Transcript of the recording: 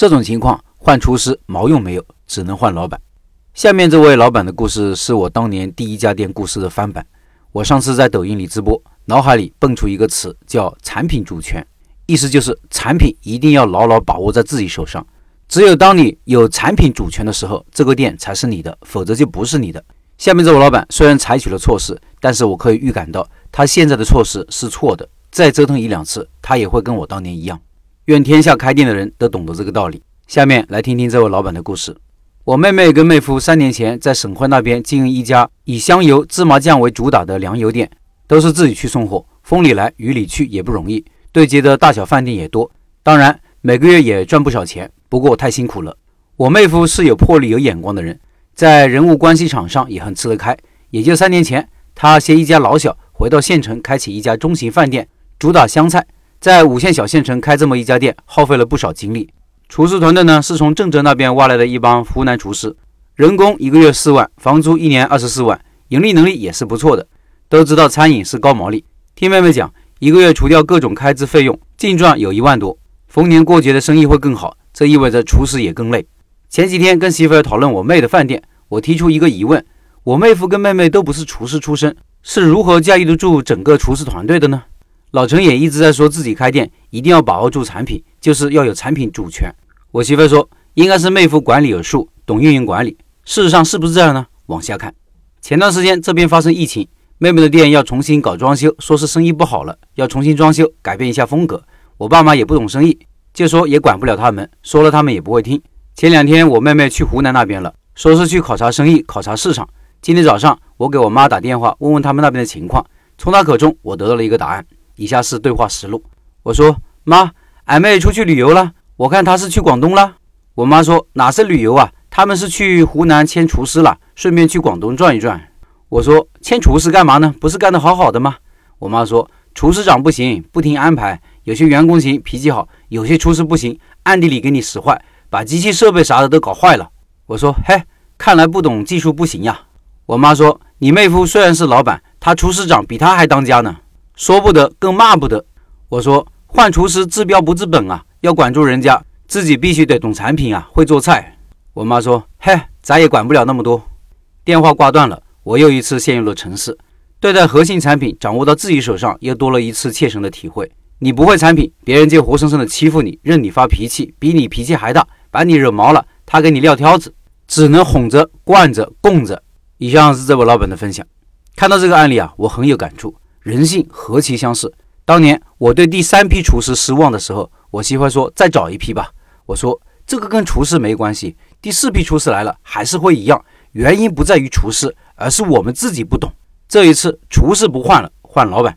这种情况换厨师毛用没有，只能换老板。下面这位老板的故事是我当年第一家店故事的翻版。我上次在抖音里直播，脑海里蹦出一个词叫“产品主权”，意思就是产品一定要牢牢把握在自己手上。只有当你有产品主权的时候，这个店才是你的，否则就不是你的。下面这位老板虽然采取了措施，但是我可以预感到他现在的措施是错的。再折腾一两次，他也会跟我当年一样。愿天下开店的人都懂得这个道理。下面来听听这位老板的故事。我妹妹跟妹夫三年前在省会那边经营一家以香油、芝麻酱为主打的粮油店，都是自己去送货，风里来雨里去也不容易，对接的大小饭店也多，当然每个月也赚不少钱。不过太辛苦了。我妹夫是有魄力、有眼光的人，在人物关系场上也很吃得开。也就三年前，他携一家老小回到县城，开启一家中型饭店，主打湘菜。在五线小县城开这么一家店，耗费了不少精力。厨师团队呢，是从郑州那边挖来的一帮湖南厨师，人工一个月四万，房租一年二十四万，盈利能力也是不错的。都知道餐饮是高毛利，听妹妹讲，一个月除掉各种开支费用，净赚有一万多。逢年过节的生意会更好，这意味着厨师也更累。前几天跟媳妇儿讨论我妹的饭店，我提出一个疑问：我妹夫跟妹妹都不是厨师出身，是如何驾驭得住整个厨师团队的呢？老陈也一直在说自己开店一定要把握住产品，就是要有产品主权。我媳妇说，应该是妹夫管理有数，懂运营管理。事实上是不是这样呢？往下看，前段时间这边发生疫情，妹妹的店要重新搞装修，说是生意不好了，要重新装修，改变一下风格。我爸妈也不懂生意，就说也管不了他们，说了他们也不会听。前两天我妹妹去湖南那边了，说是去考察生意、考察市场。今天早上我给我妈打电话，问问他们那边的情况，从她口中我得到了一个答案。以下是对话实录。我说：“妈，俺妹出去旅游了，我看她是去广东了。”我妈说：“哪是旅游啊？他们是去湖南签厨师了，顺便去广东转一转。”我说：“签厨师干嘛呢？不是干得好好的吗？”我妈说：“厨师长不行，不听安排。有些员工行，脾气好；有些厨师不行，暗地里给你使坏，把机器设备啥的都搞坏了。”我说：“嘿，看来不懂技术不行呀。”我妈说：“你妹夫虽然是老板，他厨师长比他还当家呢。”说不得，更骂不得。我说换厨师治标不治本啊，要管住人家，自己必须得懂产品啊，会做菜。我妈说：“嘿，咱也管不了那么多。”电话挂断了，我又一次陷入了沉思。对待核心产品掌握到自己手上，又多了一次切身的体会。你不会产品，别人就活生生的欺负你，任你发脾气，比你脾气还大，把你惹毛了，他给你撂挑子，只能哄着、惯着、供着。以上是这位老板的分享。看到这个案例啊，我很有感触。人性何其相似！当年我对第三批厨师失望的时候，我媳妇说：“再找一批吧。”我说：“这个跟厨师没关系，第四批厨师来了还是会一样。原因不在于厨师，而是我们自己不懂。这一次厨师不换了，换老板。”